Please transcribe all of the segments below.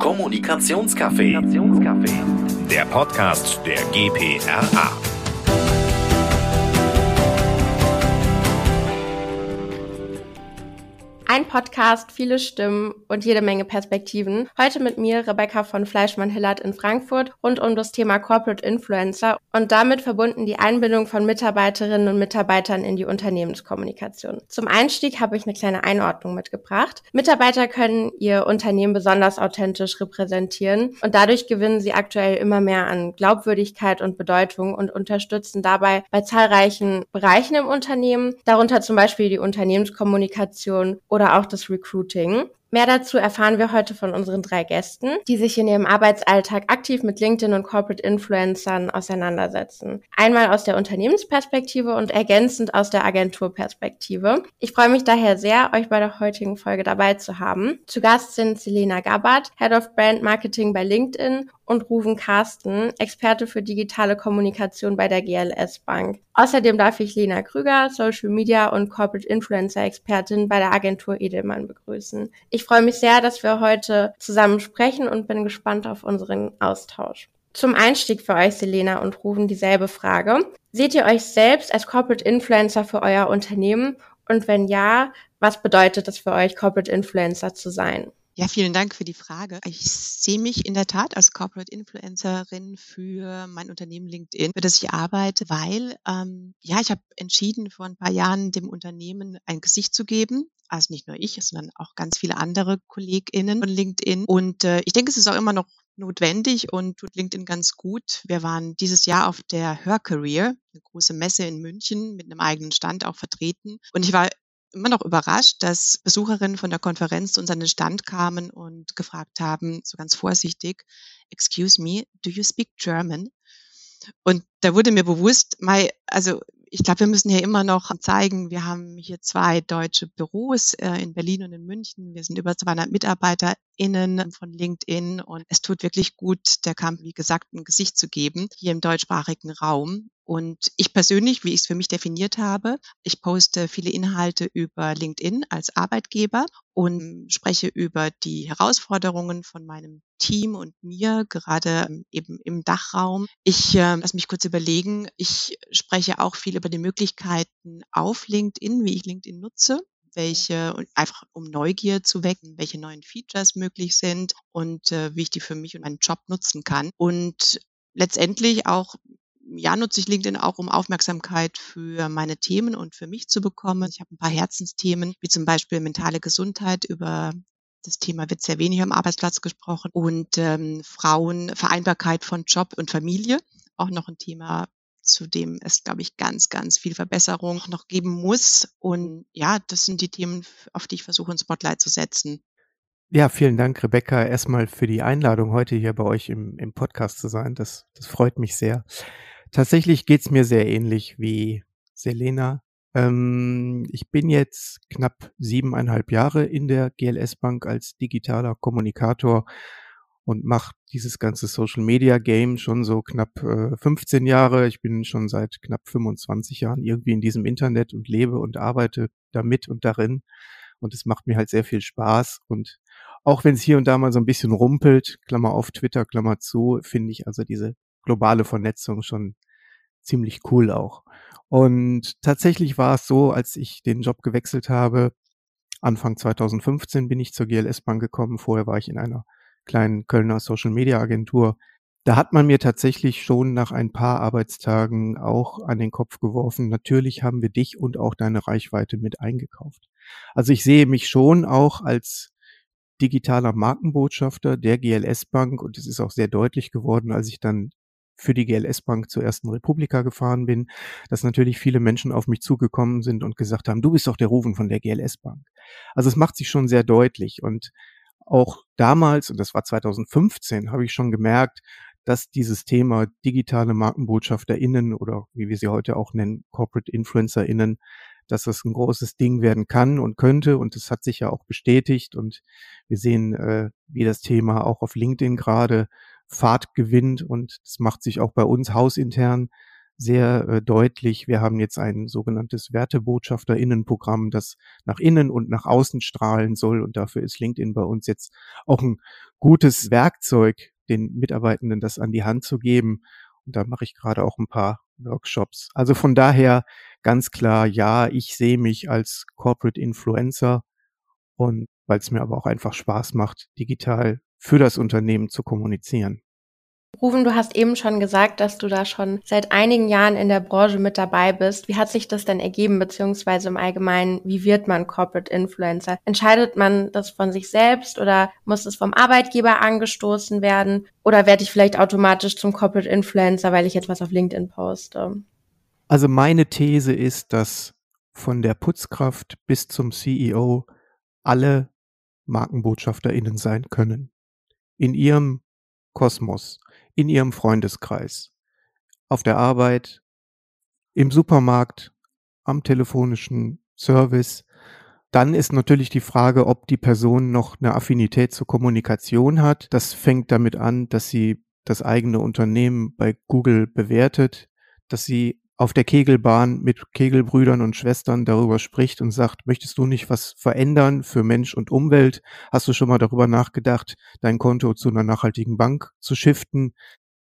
Kommunikationscafé. Der Podcast der GPRA. Podcast, viele Stimmen und jede Menge Perspektiven. Heute mit mir Rebecca von Fleischmann-Hillert in Frankfurt rund um das Thema Corporate Influencer und damit verbunden die Einbindung von Mitarbeiterinnen und Mitarbeitern in die Unternehmenskommunikation. Zum Einstieg habe ich eine kleine Einordnung mitgebracht. Mitarbeiter können ihr Unternehmen besonders authentisch repräsentieren und dadurch gewinnen sie aktuell immer mehr an Glaubwürdigkeit und Bedeutung und unterstützen dabei bei zahlreichen Bereichen im Unternehmen, darunter zum Beispiel die Unternehmenskommunikation oder oder auch das Recruiting. Mehr dazu erfahren wir heute von unseren drei Gästen, die sich in ihrem Arbeitsalltag aktiv mit LinkedIn und Corporate Influencern auseinandersetzen. Einmal aus der Unternehmensperspektive und ergänzend aus der Agenturperspektive. Ich freue mich daher sehr, euch bei der heutigen Folge dabei zu haben. Zu Gast sind Selena Gabbard, Head of Brand Marketing bei LinkedIn und Ruven Carsten, Experte für digitale Kommunikation bei der GLS Bank. Außerdem darf ich Lena Krüger, Social Media und Corporate Influencer Expertin bei der Agentur Edelmann begrüßen. Ich freue mich sehr, dass wir heute zusammen sprechen und bin gespannt auf unseren Austausch. Zum Einstieg für euch, Selena und Ruven, dieselbe Frage. Seht ihr euch selbst als Corporate Influencer für euer Unternehmen? Und wenn ja, was bedeutet es für euch, Corporate Influencer zu sein? Ja, vielen Dank für die Frage. Ich sehe mich in der Tat als Corporate Influencerin für mein Unternehmen LinkedIn, für das ich arbeite, weil ähm, ja, ich habe entschieden, vor ein paar Jahren dem Unternehmen ein Gesicht zu geben. Also nicht nur ich, sondern auch ganz viele andere KollegInnen von LinkedIn. Und äh, ich denke, es ist auch immer noch notwendig und tut LinkedIn ganz gut. Wir waren dieses Jahr auf der Her Career, eine große Messe in München mit einem eigenen Stand auch vertreten. Und ich war immer noch überrascht, dass Besucherinnen von der Konferenz zu uns an den Stand kamen und gefragt haben, so ganz vorsichtig, excuse me, do you speak German? Und da wurde mir bewusst, my, also ich glaube, wir müssen hier immer noch zeigen, wir haben hier zwei deutsche Büros äh, in Berlin und in München. Wir sind über 200 MitarbeiterInnen von LinkedIn und es tut wirklich gut, der Kampf, wie gesagt, ein Gesicht zu geben hier im deutschsprachigen Raum. Und ich persönlich, wie ich es für mich definiert habe, ich poste viele Inhalte über LinkedIn als Arbeitgeber und spreche über die Herausforderungen von meinem Team und mir, gerade ähm, eben im Dachraum. Ich äh, lass mich kurz überlegen. Ich spreche auch viel über die Möglichkeiten auf LinkedIn, wie ich LinkedIn nutze welche einfach um Neugier zu wecken, welche neuen Features möglich sind und äh, wie ich die für mich und meinen Job nutzen kann. Und letztendlich auch ja, nutze ich LinkedIn auch, um Aufmerksamkeit für meine Themen und für mich zu bekommen. Ich habe ein paar Herzensthemen, wie zum Beispiel mentale Gesundheit. Über das Thema wird sehr wenig am Arbeitsplatz gesprochen. Und ähm, Frauen, Vereinbarkeit von Job und Familie, auch noch ein Thema, zu dem es, glaube ich, ganz, ganz viel Verbesserung noch geben muss. Und ja, das sind die Themen, auf die ich versuche, ein Spotlight zu setzen. Ja, vielen Dank, Rebecca, erstmal für die Einladung, heute hier bei euch im, im Podcast zu sein. Das, das freut mich sehr. Tatsächlich geht's mir sehr ähnlich wie Selena. Ähm, ich bin jetzt knapp siebeneinhalb Jahre in der GLS Bank als digitaler Kommunikator und mache dieses ganze Social Media Game schon so knapp äh, 15 Jahre. Ich bin schon seit knapp 25 Jahren irgendwie in diesem Internet und lebe und arbeite damit und darin. Und es macht mir halt sehr viel Spaß. Und auch wenn es hier und da mal so ein bisschen rumpelt, Klammer auf Twitter, Klammer zu, finde ich also diese globale Vernetzung schon ziemlich cool auch. Und tatsächlich war es so, als ich den Job gewechselt habe, Anfang 2015 bin ich zur GLS Bank gekommen. Vorher war ich in einer kleinen Kölner Social Media Agentur. Da hat man mir tatsächlich schon nach ein paar Arbeitstagen auch an den Kopf geworfen. Natürlich haben wir dich und auch deine Reichweite mit eingekauft. Also ich sehe mich schon auch als digitaler Markenbotschafter der GLS Bank und es ist auch sehr deutlich geworden, als ich dann für die GLS Bank zur ersten Republika gefahren bin, dass natürlich viele Menschen auf mich zugekommen sind und gesagt haben, du bist doch der Rufen von der GLS Bank. Also es macht sich schon sehr deutlich und auch damals, und das war 2015, habe ich schon gemerkt, dass dieses Thema digitale MarkenbotschafterInnen oder wie wir sie heute auch nennen, Corporate InfluencerInnen, dass das ein großes Ding werden kann und könnte. Und das hat sich ja auch bestätigt. Und wir sehen, äh, wie das Thema auch auf LinkedIn gerade Fahrt gewinnt und das macht sich auch bei uns hausintern sehr äh, deutlich, wir haben jetzt ein sogenanntes Wertebotschafterinnenprogramm, das nach innen und nach außen strahlen soll. Und dafür ist LinkedIn bei uns jetzt auch ein gutes Werkzeug, den Mitarbeitenden das an die Hand zu geben. Und da mache ich gerade auch ein paar Workshops. Also von daher ganz klar, ja, ich sehe mich als Corporate Influencer und weil es mir aber auch einfach Spaß macht, digital für das Unternehmen zu kommunizieren. Ruven, du hast eben schon gesagt, dass du da schon seit einigen Jahren in der Branche mit dabei bist. Wie hat sich das denn ergeben, beziehungsweise im Allgemeinen, wie wird man Corporate Influencer? Entscheidet man das von sich selbst oder muss es vom Arbeitgeber angestoßen werden? Oder werde ich vielleicht automatisch zum Corporate Influencer, weil ich etwas auf LinkedIn poste? Also meine These ist, dass von der Putzkraft bis zum CEO alle MarkenbotschafterInnen sein können. In ihrem Kosmos in ihrem Freundeskreis, auf der Arbeit, im Supermarkt, am telefonischen Service. Dann ist natürlich die Frage, ob die Person noch eine Affinität zur Kommunikation hat. Das fängt damit an, dass sie das eigene Unternehmen bei Google bewertet, dass sie auf der Kegelbahn mit Kegelbrüdern und Schwestern darüber spricht und sagt, möchtest du nicht was verändern für Mensch und Umwelt? Hast du schon mal darüber nachgedacht, dein Konto zu einer nachhaltigen Bank zu shiften?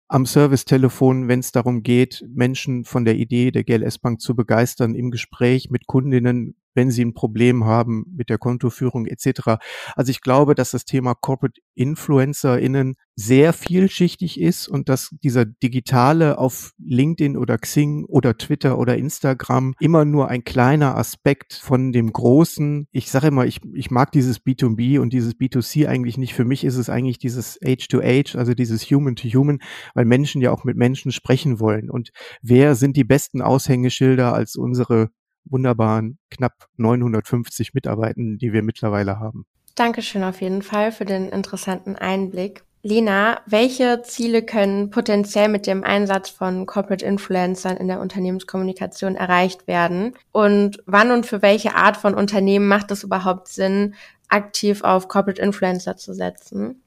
Am Servicetelefon, wenn es darum geht, Menschen von der Idee der GLS Bank zu begeistern, im Gespräch mit Kundinnen wenn sie ein Problem haben mit der Kontoführung etc. Also ich glaube, dass das Thema Corporate InfluencerInnen sehr vielschichtig ist und dass dieser digitale auf LinkedIn oder Xing oder Twitter oder Instagram immer nur ein kleiner Aspekt von dem großen, ich sage immer, ich, ich mag dieses B2B und dieses B2C eigentlich nicht. Für mich ist es eigentlich dieses Age-to-Age, also dieses Human-to-Human, weil Menschen ja auch mit Menschen sprechen wollen. Und wer sind die besten Aushängeschilder als unsere wunderbaren knapp 950 Mitarbeitenden, die wir mittlerweile haben. Dankeschön auf jeden Fall für den interessanten Einblick. Lena, welche Ziele können potenziell mit dem Einsatz von Corporate Influencern in der Unternehmenskommunikation erreicht werden? Und wann und für welche Art von Unternehmen macht es überhaupt Sinn, aktiv auf Corporate Influencer zu setzen?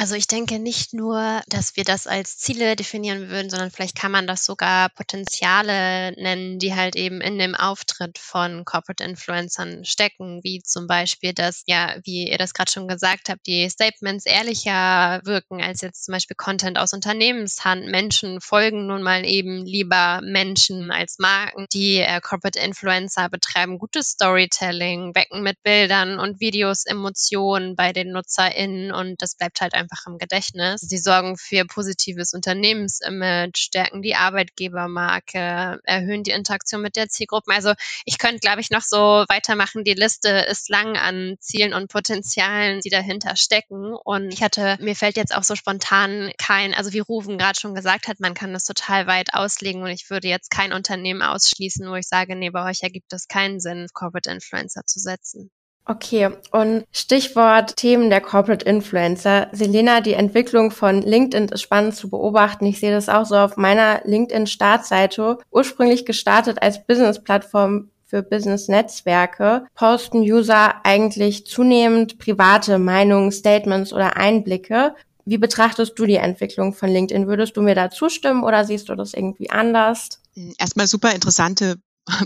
Also ich denke nicht nur, dass wir das als Ziele definieren würden, sondern vielleicht kann man das sogar Potenziale nennen, die halt eben in dem Auftritt von Corporate Influencern stecken, wie zum Beispiel, dass, ja, wie ihr das gerade schon gesagt habt, die Statements ehrlicher wirken als jetzt zum Beispiel Content aus Unternehmenshand. Menschen folgen nun mal eben lieber Menschen als Marken. Die äh, Corporate Influencer betreiben gutes Storytelling, wecken mit Bildern und Videos Emotionen bei den NutzerInnen und das bleibt halt einfach einfach im Gedächtnis. Sie sorgen für positives Unternehmensimage, stärken die Arbeitgebermarke, erhöhen die Interaktion mit der Zielgruppe. Also ich könnte, glaube ich, noch so weitermachen. Die Liste ist lang an Zielen und Potenzialen, die dahinter stecken. Und ich hatte, mir fällt jetzt auch so spontan kein, also wie Rufen gerade schon gesagt hat, man kann das total weit auslegen und ich würde jetzt kein Unternehmen ausschließen, wo ich sage, nee, bei euch ergibt es keinen Sinn, Corporate Influencer zu setzen. Okay, und Stichwort Themen der Corporate Influencer. Selena, die Entwicklung von LinkedIn ist spannend zu beobachten. Ich sehe das auch so auf meiner LinkedIn-Startseite. Ursprünglich gestartet als Business-Plattform für Business-Netzwerke posten User eigentlich zunehmend private Meinungen, Statements oder Einblicke. Wie betrachtest du die Entwicklung von LinkedIn? Würdest du mir da zustimmen oder siehst du das irgendwie anders? Erstmal super interessante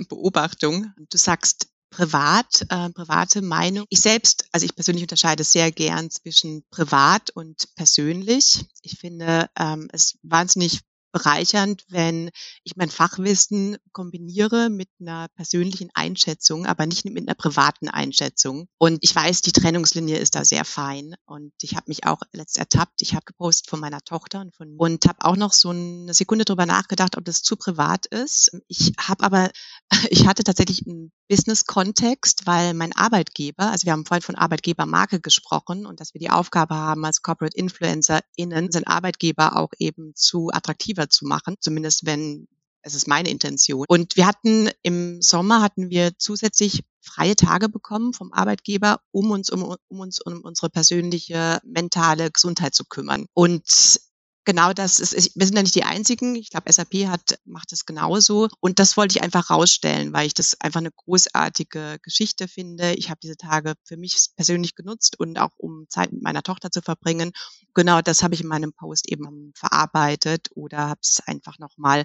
Beobachtung. Du sagst privat, äh, private Meinung. Ich selbst, also ich persönlich unterscheide sehr gern zwischen privat und persönlich. Ich finde ähm, es wahnsinnig bereichernd, wenn ich mein Fachwissen kombiniere mit einer persönlichen Einschätzung, aber nicht mit einer privaten Einschätzung. Und ich weiß, die Trennungslinie ist da sehr fein. Und ich habe mich auch letzt ertappt. Ich habe gepostet von meiner Tochter und, von, und habe auch noch so eine Sekunde drüber nachgedacht, ob das zu privat ist. Ich habe aber, ich hatte tatsächlich einen Business-Kontext, weil mein Arbeitgeber, also wir haben vorhin von Arbeitgebermarke gesprochen und dass wir die Aufgabe haben, als Corporate InfluencerInnen, unseren Arbeitgeber auch eben zu attraktiver zu machen, zumindest wenn es ist meine Intention. Und wir hatten im Sommer hatten wir zusätzlich freie Tage bekommen vom Arbeitgeber, um uns um, um uns um unsere persönliche mentale Gesundheit zu kümmern. Und genau das ist, wir sind ja nicht die einzigen. Ich glaube, SAP hat, macht es genauso. Und das wollte ich einfach rausstellen, weil ich das einfach eine großartige Geschichte finde. Ich habe diese Tage für mich persönlich genutzt und auch um Zeit mit meiner Tochter zu verbringen. genau das habe ich in meinem Post eben verarbeitet oder habe es einfach nochmal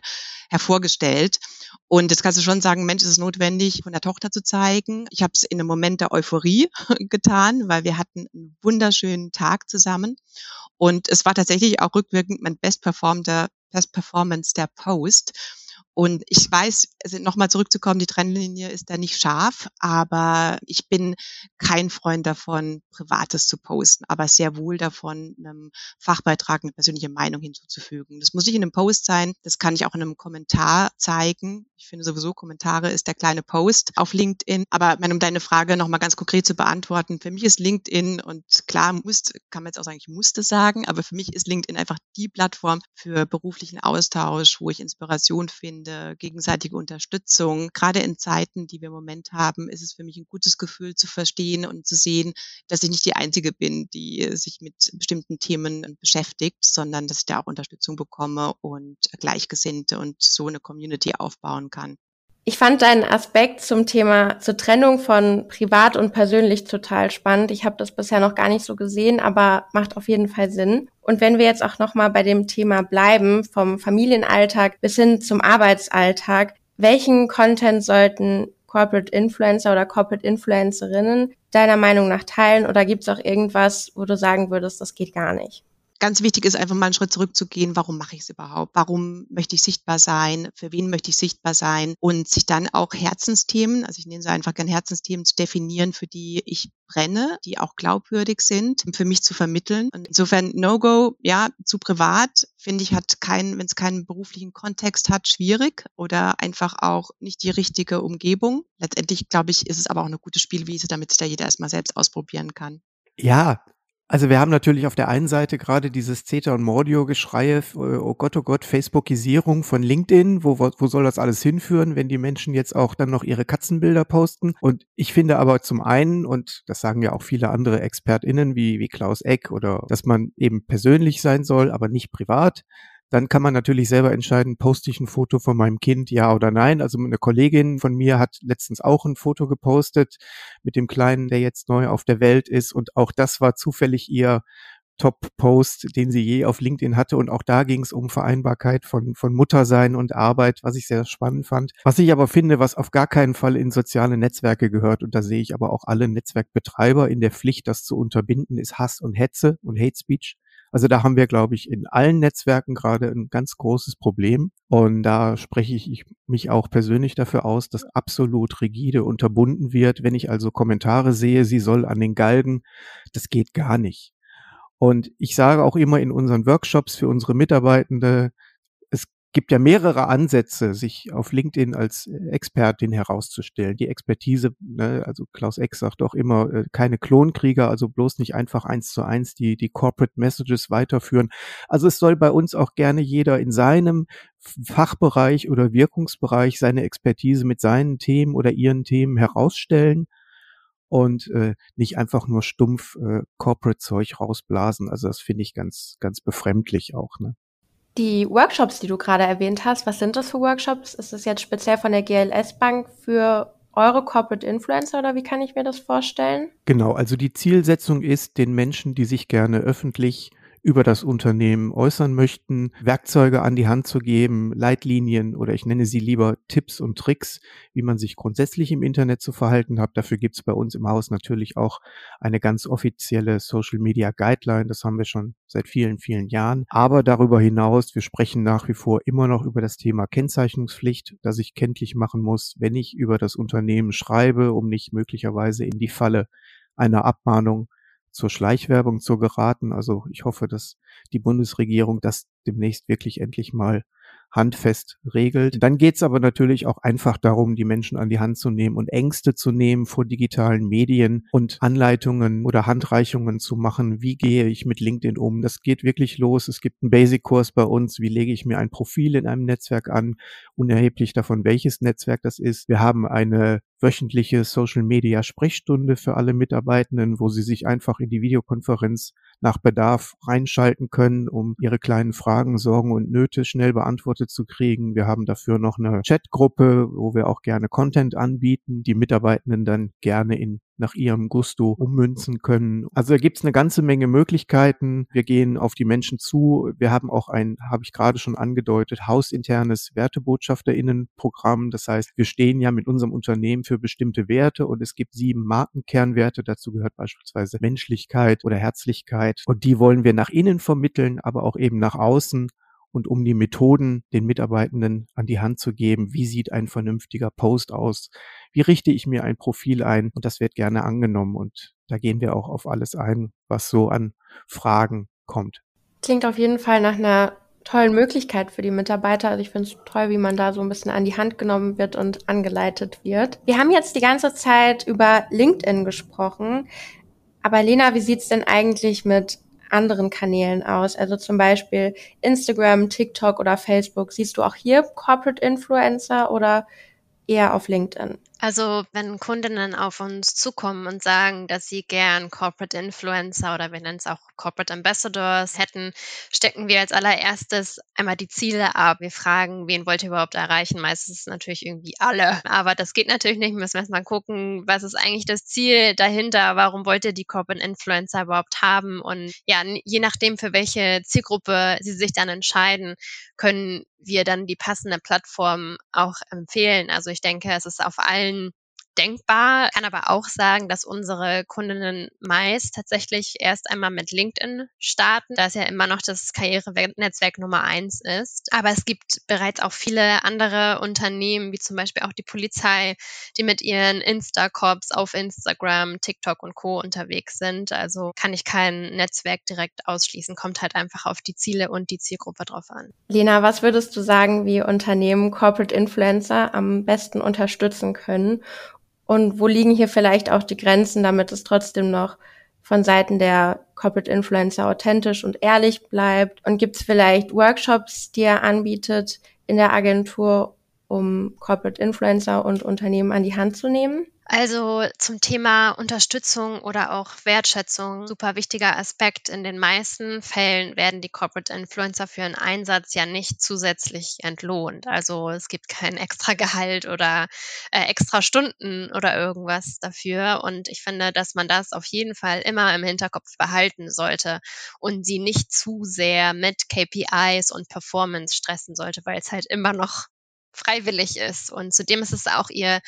hervorgestellt. Und jetzt kannst du schon sagen, Mensch, ist es notwendig, von der Tochter zu zeigen. Ich habe es in einem Moment der Euphorie getan, weil wir hatten einen wunderschönen Tag zusammen. Und es war tatsächlich auch rückwirkend performter Best Performance der Post. Und ich weiß, also nochmal zurückzukommen, die Trennlinie ist da nicht scharf, aber ich bin kein Freund davon, Privates zu posten, aber sehr wohl davon, einem Fachbeitrag eine persönliche Meinung hinzuzufügen. Das muss nicht in einem Post sein, das kann ich auch in einem Kommentar zeigen. Ich finde sowieso, Kommentare ist der kleine Post auf LinkedIn. Aber um deine Frage nochmal ganz konkret zu beantworten, für mich ist LinkedIn und klar, muss, kann man jetzt auch sagen, ich musste sagen, aber für mich ist LinkedIn einfach die Plattform für beruflichen Austausch, wo ich Inspiration finde, Freunde, gegenseitige Unterstützung. Gerade in Zeiten, die wir im Moment haben, ist es für mich ein gutes Gefühl zu verstehen und zu sehen, dass ich nicht die Einzige bin, die sich mit bestimmten Themen beschäftigt, sondern dass ich da auch Unterstützung bekomme und Gleichgesinnte und so eine Community aufbauen kann. Ich fand deinen Aspekt zum Thema zur Trennung von privat und persönlich total spannend. Ich habe das bisher noch gar nicht so gesehen, aber macht auf jeden Fall Sinn. Und wenn wir jetzt auch noch mal bei dem Thema bleiben, vom Familienalltag bis hin zum Arbeitsalltag, welchen Content sollten Corporate Influencer oder Corporate Influencerinnen deiner Meinung nach teilen? Oder gibt es auch irgendwas, wo du sagen würdest, das geht gar nicht? Ganz wichtig ist einfach mal einen Schritt zurückzugehen. Warum mache ich es überhaupt? Warum möchte ich sichtbar sein? Für wen möchte ich sichtbar sein? Und sich dann auch Herzensthemen, also ich nenne sie einfach gerne Herzensthemen zu definieren, für die ich brenne, die auch glaubwürdig sind, für mich zu vermitteln. Und insofern No-Go, ja, zu privat, finde ich, hat keinen, wenn es keinen beruflichen Kontext hat, schwierig oder einfach auch nicht die richtige Umgebung. Letztendlich, glaube ich, ist es aber auch eine gute Spielwiese, damit sich da jeder erstmal selbst ausprobieren kann. Ja, also wir haben natürlich auf der einen Seite gerade dieses Zeta und Mordio-Geschreie, äh, oh Gott, oh Gott, Facebookisierung von LinkedIn, wo, wo soll das alles hinführen, wenn die Menschen jetzt auch dann noch ihre Katzenbilder posten? Und ich finde aber zum einen, und das sagen ja auch viele andere ExpertInnen wie, wie Klaus Eck oder, dass man eben persönlich sein soll, aber nicht privat. Dann kann man natürlich selber entscheiden, poste ich ein Foto von meinem Kind, ja oder nein. Also eine Kollegin von mir hat letztens auch ein Foto gepostet mit dem Kleinen, der jetzt neu auf der Welt ist. Und auch das war zufällig ihr Top-Post, den sie je auf LinkedIn hatte. Und auch da ging es um Vereinbarkeit von, von Muttersein und Arbeit, was ich sehr spannend fand. Was ich aber finde, was auf gar keinen Fall in soziale Netzwerke gehört, und da sehe ich aber auch alle Netzwerkbetreiber in der Pflicht, das zu unterbinden, ist Hass und Hetze und Hate Speech. Also da haben wir, glaube ich, in allen Netzwerken gerade ein ganz großes Problem. Und da spreche ich mich auch persönlich dafür aus, dass absolut rigide unterbunden wird. Wenn ich also Kommentare sehe, sie soll an den Galgen, das geht gar nicht. Und ich sage auch immer in unseren Workshops für unsere Mitarbeitende, gibt ja mehrere Ansätze, sich auf LinkedIn als äh, Expertin herauszustellen. Die Expertise, ne, also Klaus Eck sagt auch immer, äh, keine Klonkrieger, also bloß nicht einfach eins zu eins die, die Corporate Messages weiterführen. Also es soll bei uns auch gerne jeder in seinem Fachbereich oder Wirkungsbereich seine Expertise mit seinen Themen oder ihren Themen herausstellen und äh, nicht einfach nur stumpf äh, Corporate-Zeug rausblasen. Also das finde ich ganz, ganz befremdlich auch. Ne? Die Workshops, die du gerade erwähnt hast, was sind das für Workshops? Ist das jetzt speziell von der GLS Bank für eure Corporate Influencer oder wie kann ich mir das vorstellen? Genau, also die Zielsetzung ist, den Menschen, die sich gerne öffentlich über das Unternehmen äußern möchten, Werkzeuge an die Hand zu geben, Leitlinien oder ich nenne sie lieber Tipps und Tricks, wie man sich grundsätzlich im Internet zu verhalten hat. Dafür gibt es bei uns im Haus natürlich auch eine ganz offizielle Social Media Guideline. Das haben wir schon seit vielen, vielen Jahren. Aber darüber hinaus, wir sprechen nach wie vor immer noch über das Thema Kennzeichnungspflicht, das ich kenntlich machen muss, wenn ich über das Unternehmen schreibe, um nicht möglicherweise in die Falle einer Abmahnung zur Schleichwerbung zu geraten. Also ich hoffe, dass die Bundesregierung das demnächst wirklich endlich mal handfest regelt. Dann geht es aber natürlich auch einfach darum, die Menschen an die Hand zu nehmen und Ängste zu nehmen vor digitalen Medien und Anleitungen oder Handreichungen zu machen. Wie gehe ich mit LinkedIn um? Das geht wirklich los. Es gibt einen Basic-Kurs bei uns. Wie lege ich mir ein Profil in einem Netzwerk an? Unerheblich davon, welches Netzwerk das ist. Wir haben eine wöchentliche Social Media Sprechstunde für alle Mitarbeitenden, wo sie sich einfach in die Videokonferenz nach Bedarf reinschalten können, um ihre kleinen Fragen, Sorgen und Nöte schnell beantwortet zu kriegen. Wir haben dafür noch eine Chatgruppe, wo wir auch gerne Content anbieten, die Mitarbeitenden dann gerne in nach ihrem Gusto ummünzen können. Also da gibt's eine ganze Menge Möglichkeiten. Wir gehen auf die Menschen zu. Wir haben auch ein, habe ich gerade schon angedeutet, hausinternes Wertebotschafterinnenprogramm. Das heißt, wir stehen ja mit unserem Unternehmen für bestimmte Werte und es gibt sieben Markenkernwerte. Dazu gehört beispielsweise Menschlichkeit oder Herzlichkeit. Und die wollen wir nach innen vermitteln, aber auch eben nach außen und um die Methoden den Mitarbeitenden an die Hand zu geben. Wie sieht ein vernünftiger Post aus? Wie richte ich mir ein Profil ein? Und das wird gerne angenommen. Und da gehen wir auch auf alles ein, was so an Fragen kommt. Klingt auf jeden Fall nach einer tollen Möglichkeit für die Mitarbeiter. Also ich finde es toll, wie man da so ein bisschen an die Hand genommen wird und angeleitet wird. Wir haben jetzt die ganze Zeit über LinkedIn gesprochen. Aber Lena, wie sieht's denn eigentlich mit anderen Kanälen aus? Also zum Beispiel Instagram, TikTok oder Facebook. Siehst du auch hier Corporate Influencer oder eher auf LinkedIn? Also wenn Kundinnen auf uns zukommen und sagen, dass sie gern Corporate Influencer oder wir nennen es auch Corporate Ambassadors hätten, stecken wir als allererstes einmal die Ziele ab. Wir fragen, wen wollt ihr überhaupt erreichen? Meistens natürlich irgendwie alle. Aber das geht natürlich nicht. Wir müssen erstmal gucken, was ist eigentlich das Ziel dahinter? Warum wollt ihr die Corporate Influencer überhaupt haben? Und ja, je nachdem, für welche Zielgruppe sie sich dann entscheiden, können wir dann die passende Plattform auch empfehlen. Also ich denke, es ist auf allen and denkbar. Kann aber auch sagen, dass unsere Kundinnen meist tatsächlich erst einmal mit LinkedIn starten, da es ja immer noch das Karrierenetzwerk Nummer eins ist. Aber es gibt bereits auch viele andere Unternehmen, wie zum Beispiel auch die Polizei, die mit ihren Insta-Corps auf Instagram, TikTok und Co. unterwegs sind. Also kann ich kein Netzwerk direkt ausschließen, kommt halt einfach auf die Ziele und die Zielgruppe drauf an. Lena, was würdest du sagen, wie Unternehmen Corporate Influencer am besten unterstützen können? Und wo liegen hier vielleicht auch die Grenzen, damit es trotzdem noch von Seiten der Corporate Influencer authentisch und ehrlich bleibt? Und gibt es vielleicht Workshops, die er anbietet in der Agentur, um Corporate Influencer und Unternehmen an die Hand zu nehmen? Also zum Thema Unterstützung oder auch Wertschätzung, super wichtiger Aspekt. In den meisten Fällen werden die Corporate Influencer für ihren Einsatz ja nicht zusätzlich entlohnt. Also es gibt kein extra Gehalt oder äh, extra Stunden oder irgendwas dafür. Und ich finde, dass man das auf jeden Fall immer im Hinterkopf behalten sollte und sie nicht zu sehr mit KPIs und Performance stressen sollte, weil es halt immer noch freiwillig ist. Und zudem ist es auch ihr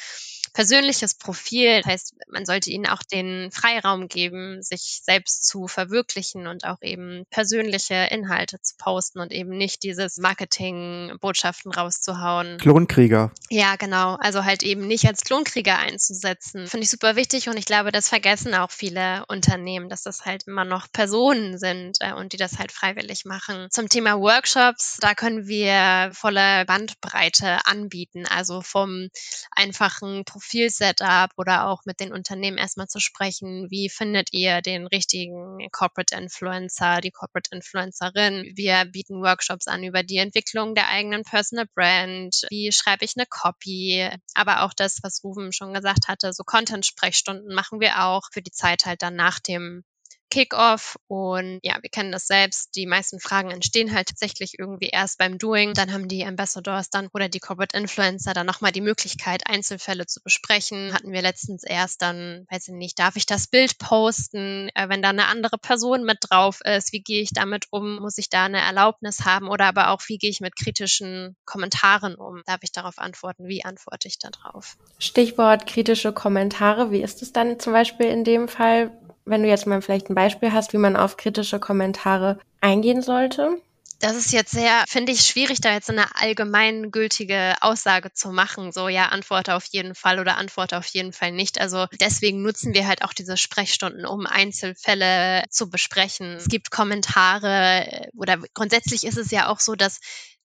persönliches Profil. Das heißt, man sollte ihnen auch den Freiraum geben, sich selbst zu verwirklichen und auch eben persönliche Inhalte zu posten und eben nicht dieses Marketing-Botschaften rauszuhauen. Klonkrieger. Ja, genau. Also halt eben nicht als Klonkrieger einzusetzen. Finde ich super wichtig und ich glaube, das vergessen auch viele Unternehmen, dass das halt immer noch Personen sind äh, und die das halt freiwillig machen. Zum Thema Workshops, da können wir volle Bandbreite anbieten. Also vom einfachen Profil-Setup oder auch mit den Unternehmen erstmal zu sprechen. Wie findet ihr den richtigen Corporate Influencer, die Corporate Influencerin? Wir bieten Workshops an über die Entwicklung der eigenen Personal Brand. Wie schreibe ich eine Copy? Aber auch das, was Ruben schon gesagt hatte, so Content-Sprechstunden machen wir auch für die Zeit halt dann nach dem Kickoff und ja, wir kennen das selbst. Die meisten Fragen entstehen halt tatsächlich irgendwie erst beim Doing. Dann haben die Ambassadors dann oder die Corporate Influencer dann nochmal die Möglichkeit, Einzelfälle zu besprechen. Hatten wir letztens erst dann, weiß ich nicht, darf ich das Bild posten, äh, wenn da eine andere Person mit drauf ist? Wie gehe ich damit um? Muss ich da eine Erlaubnis haben? Oder aber auch, wie gehe ich mit kritischen Kommentaren um? Darf ich darauf antworten? Wie antworte ich da drauf? Stichwort kritische Kommentare. Wie ist es dann zum Beispiel in dem Fall? Wenn du jetzt mal vielleicht ein Beispiel hast, wie man auf kritische Kommentare eingehen sollte? Das ist jetzt sehr, finde ich, schwierig, da jetzt eine allgemeingültige Aussage zu machen. So, ja, antworte auf jeden Fall oder antworte auf jeden Fall nicht. Also deswegen nutzen wir halt auch diese Sprechstunden, um Einzelfälle zu besprechen. Es gibt Kommentare oder grundsätzlich ist es ja auch so, dass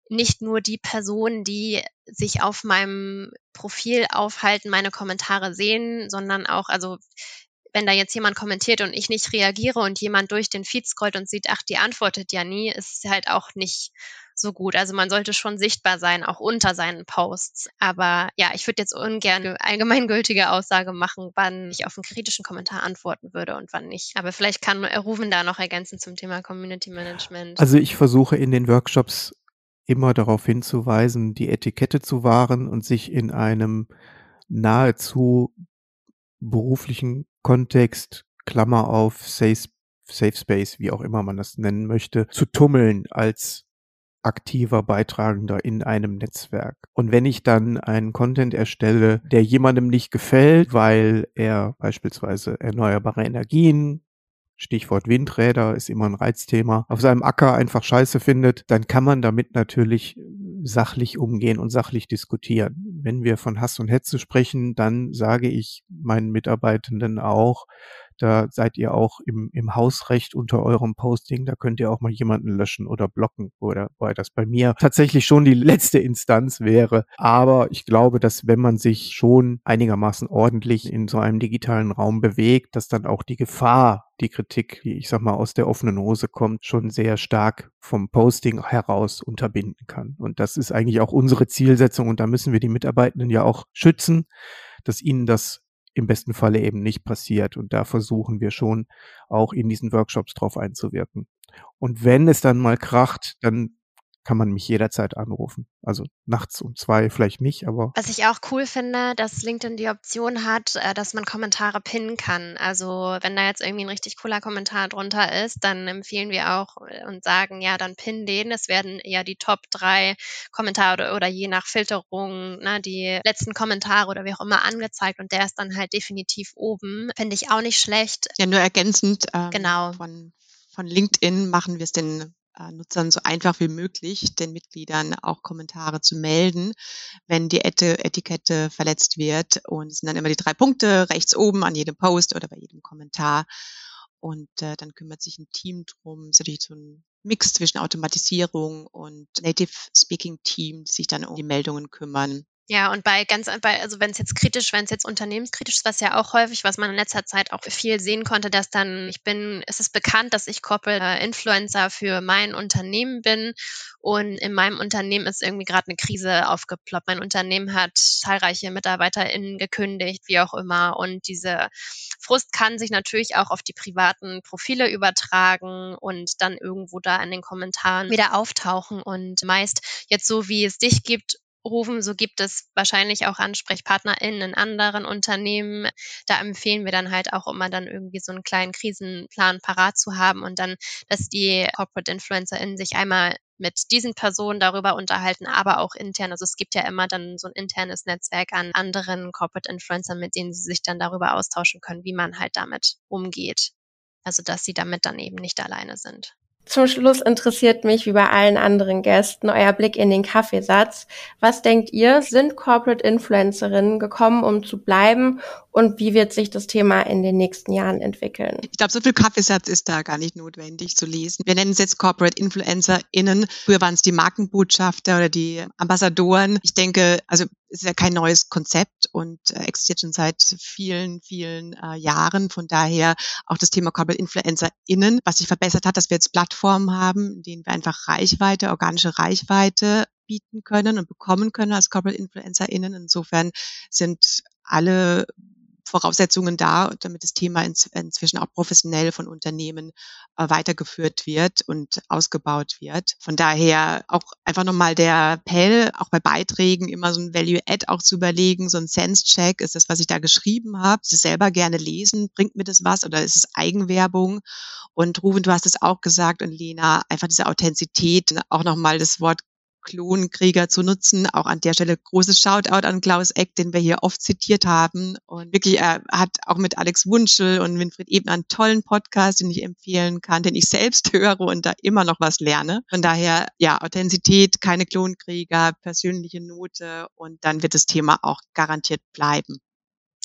nicht nur die Personen, die sich auf meinem Profil aufhalten, meine Kommentare sehen, sondern auch, also wenn da jetzt jemand kommentiert und ich nicht reagiere und jemand durch den Feed scrollt und sieht, ach, die antwortet ja nie, ist halt auch nicht so gut. Also man sollte schon sichtbar sein, auch unter seinen Posts. Aber ja, ich würde jetzt ungern eine allgemeingültige Aussage machen, wann ich auf einen kritischen Kommentar antworten würde und wann nicht. Aber vielleicht kann Rufen da noch ergänzen zum Thema Community Management. Also ich versuche in den Workshops immer darauf hinzuweisen, die Etikette zu wahren und sich in einem nahezu beruflichen Kontext, Klammer auf, Safe, Safe Space, wie auch immer man das nennen möchte, zu tummeln als aktiver Beitragender in einem Netzwerk. Und wenn ich dann einen Content erstelle, der jemandem nicht gefällt, weil er beispielsweise erneuerbare Energien Stichwort Windräder ist immer ein Reizthema, auf seinem Acker einfach scheiße findet, dann kann man damit natürlich sachlich umgehen und sachlich diskutieren. Wenn wir von Hass und Hetze sprechen, dann sage ich meinen Mitarbeitenden auch, da seid ihr auch im, im Hausrecht unter eurem Posting. Da könnt ihr auch mal jemanden löschen oder blocken. Oder weil das bei mir tatsächlich schon die letzte Instanz wäre. Aber ich glaube, dass wenn man sich schon einigermaßen ordentlich in so einem digitalen Raum bewegt, dass dann auch die Gefahr die Kritik, die ich sag mal aus der offenen Hose kommt, schon sehr stark vom Posting heraus unterbinden kann. Und das ist eigentlich auch unsere Zielsetzung und da müssen wir die Mitarbeitenden ja auch schützen, dass ihnen das im besten Falle eben nicht passiert. Und da versuchen wir schon auch in diesen Workshops drauf einzuwirken. Und wenn es dann mal kracht, dann kann man mich jederzeit anrufen. Also nachts um zwei vielleicht nicht, aber. Was ich auch cool finde, dass LinkedIn die Option hat, äh, dass man Kommentare pinnen kann. Also wenn da jetzt irgendwie ein richtig cooler Kommentar drunter ist, dann empfehlen wir auch äh, und sagen, ja, dann pin den. Es werden ja die Top drei Kommentare oder, oder je nach Filterung, ne, die letzten Kommentare oder wie auch immer angezeigt und der ist dann halt definitiv oben. Finde ich auch nicht schlecht. Ja, nur ergänzend. Ähm, genau. Von, von LinkedIn machen wir es den äh, Nutzern so einfach wie möglich, den Mitgliedern auch Kommentare zu melden, wenn die Etikette verletzt wird. Und es sind dann immer die drei Punkte rechts oben an jedem Post oder bei jedem Kommentar. Und äh, dann kümmert sich ein Team drum. Es ist natürlich so ein Mix zwischen Automatisierung und Native Speaking Team, die sich dann um die Meldungen kümmern. Ja, und bei ganz, bei, also wenn es jetzt kritisch, wenn es jetzt unternehmenskritisch ist, was ja auch häufig, was man in letzter Zeit auch viel sehen konnte, dass dann, ich bin, es ist bekannt, dass ich Corporate Influencer für mein Unternehmen bin und in meinem Unternehmen ist irgendwie gerade eine Krise aufgeploppt. Mein Unternehmen hat zahlreiche MitarbeiterInnen gekündigt, wie auch immer. Und diese Frust kann sich natürlich auch auf die privaten Profile übertragen und dann irgendwo da in den Kommentaren wieder auftauchen. Und meist jetzt so, wie es dich gibt, rufen. So gibt es wahrscheinlich auch AnsprechpartnerInnen in anderen Unternehmen. Da empfehlen wir dann halt auch immer dann irgendwie so einen kleinen Krisenplan parat zu haben und dann, dass die Corporate InfluencerInnen sich einmal mit diesen Personen darüber unterhalten, aber auch intern. Also es gibt ja immer dann so ein internes Netzwerk an anderen Corporate Influencern, mit denen sie sich dann darüber austauschen können, wie man halt damit umgeht. Also dass sie damit dann eben nicht alleine sind. Zum Schluss interessiert mich, wie bei allen anderen Gästen, euer Blick in den Kaffeesatz. Was denkt ihr, sind Corporate Influencerinnen gekommen, um zu bleiben? Und wie wird sich das Thema in den nächsten Jahren entwickeln? Ich glaube, so viel Kaffeesatz ist da gar nicht notwendig zu lesen. Wir nennen es jetzt Corporate InfluencerInnen. Früher waren es die Markenbotschafter oder die Ambassadoren. Ich denke, also ist ja kein neues Konzept und äh, existiert schon seit vielen, vielen äh, Jahren. Von daher auch das Thema Corporate InfluencerInnen, was sich verbessert hat, dass wir jetzt Plattformen haben, in denen wir einfach Reichweite, organische Reichweite bieten können und bekommen können als Corporate InfluencerInnen. Insofern sind alle Voraussetzungen da, damit das Thema inzwischen auch professionell von Unternehmen äh, weitergeführt wird und ausgebaut wird. Von daher auch einfach nochmal der Appell, auch bei Beiträgen immer so ein Value-Add auch zu überlegen, so ein Sense-Check, ist das, was ich da geschrieben habe, es selber gerne lesen, bringt mir das was oder ist es Eigenwerbung? Und Ruben, du hast es auch gesagt und Lena, einfach diese Authentizität, auch nochmal das Wort Klonkrieger zu nutzen. Auch an der Stelle großes Shoutout an Klaus Eck, den wir hier oft zitiert haben. Und wirklich, er hat auch mit Alex Wunschel und Winfried Eben einen tollen Podcast, den ich empfehlen kann, den ich selbst höre und da immer noch was lerne. Von daher, ja, Authentizität, keine Klonkrieger, persönliche Note und dann wird das Thema auch garantiert bleiben.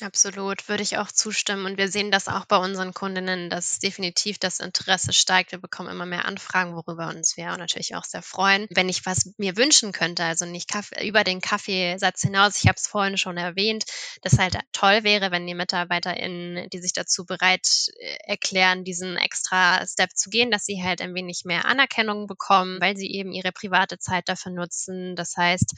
Absolut, würde ich auch zustimmen. Und wir sehen das auch bei unseren Kundinnen, dass definitiv das Interesse steigt. Wir bekommen immer mehr Anfragen, worüber uns wir natürlich auch sehr freuen. Wenn ich was mir wünschen könnte, also nicht Kaffee, über den Kaffeesatz hinaus, ich habe es vorhin schon erwähnt, dass halt toll wäre, wenn die MitarbeiterInnen, die sich dazu bereit äh, erklären, diesen extra Step zu gehen, dass sie halt ein wenig mehr Anerkennung bekommen, weil sie eben ihre private Zeit dafür nutzen. Das heißt,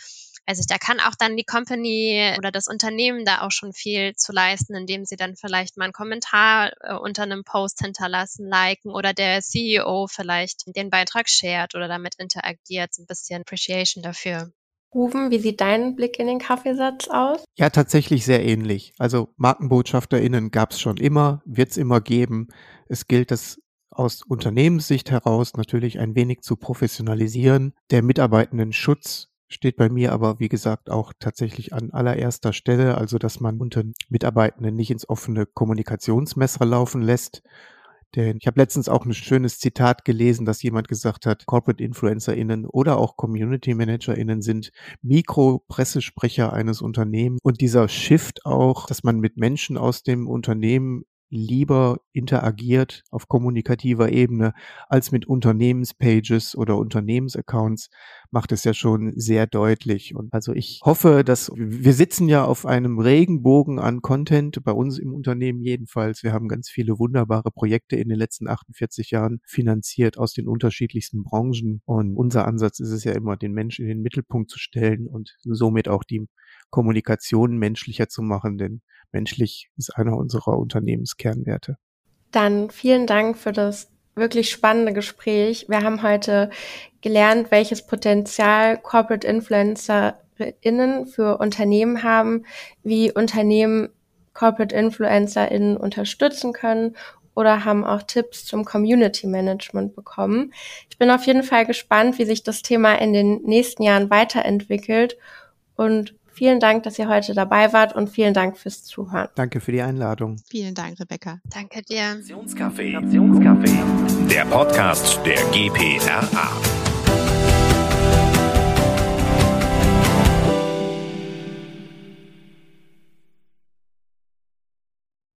also da kann auch dann die Company oder das Unternehmen da auch schon viel zu leisten, indem sie dann vielleicht mal einen Kommentar äh, unter einem Post hinterlassen, liken oder der CEO vielleicht den Beitrag shared oder damit interagiert, so ein bisschen Appreciation dafür. Rufen, wie sieht dein Blick in den Kaffeesatz aus? Ja, tatsächlich sehr ähnlich. Also MarkenbotschafterInnen gab es schon immer, wird es immer geben. Es gilt, das aus Unternehmenssicht heraus natürlich ein wenig zu professionalisieren. Der Mitarbeitendenschutz steht bei mir aber, wie gesagt, auch tatsächlich an allererster Stelle. Also, dass man unter Mitarbeitenden nicht ins offene Kommunikationsmesser laufen lässt denn ich habe letztens auch ein schönes Zitat gelesen, dass jemand gesagt hat, Corporate InfluencerInnen oder auch Community ManagerInnen sind Mikropressesprecher eines Unternehmens. Und dieser Shift auch, dass man mit Menschen aus dem Unternehmen lieber interagiert auf kommunikativer Ebene als mit Unternehmenspages oder Unternehmensaccounts, macht es ja schon sehr deutlich. Und also ich hoffe, dass wir sitzen ja auf einem Regenbogen an Content, bei uns im Unternehmen jedenfalls. Wir haben ganz viele wunderbare Projekte in den letzten 48 Jahren finanziert aus den unterschiedlichsten Branchen. Und unser Ansatz ist es ja immer, den Menschen in den Mittelpunkt zu stellen und somit auch die Kommunikation menschlicher zu machen, denn menschlich ist einer unserer Unternehmenskernwerte. Dann vielen Dank für das wirklich spannende Gespräch. Wir haben heute gelernt, welches Potenzial Corporate InfluencerInnen für Unternehmen haben, wie Unternehmen Corporate InfluencerInnen unterstützen können oder haben auch Tipps zum Community Management bekommen. Ich bin auf jeden Fall gespannt, wie sich das Thema in den nächsten Jahren weiterentwickelt und Vielen Dank, dass ihr heute dabei wart und vielen Dank fürs Zuhören. Danke für die Einladung. Vielen Dank, Rebecca. Danke dir. Der Podcast der GPRA.